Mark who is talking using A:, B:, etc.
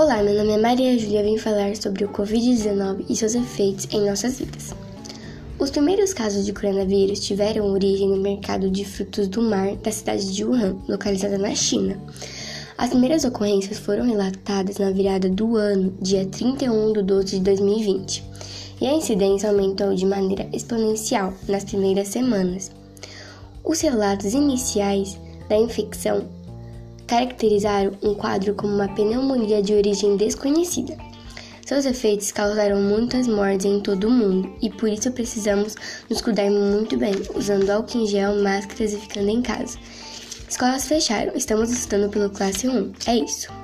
A: Olá, meu nome é Maria Júlia e vim falar sobre o Covid-19 e seus efeitos em nossas vidas. Os primeiros casos de coronavírus tiveram origem no mercado de frutos do mar da cidade de Wuhan, localizada na China. As primeiras ocorrências foram relatadas na virada do ano, dia 31 de 12 de 2020, e a incidência aumentou de maneira exponencial nas primeiras semanas. Os relatos iniciais da infecção caracterizaram um quadro como uma pneumonia de origem desconhecida. Seus efeitos causaram muitas mortes em todo o mundo e por isso precisamos nos cuidar muito bem, usando álcool em gel, máscaras e ficando em casa. Escolas fecharam, estamos estudando pelo classe 1. É isso.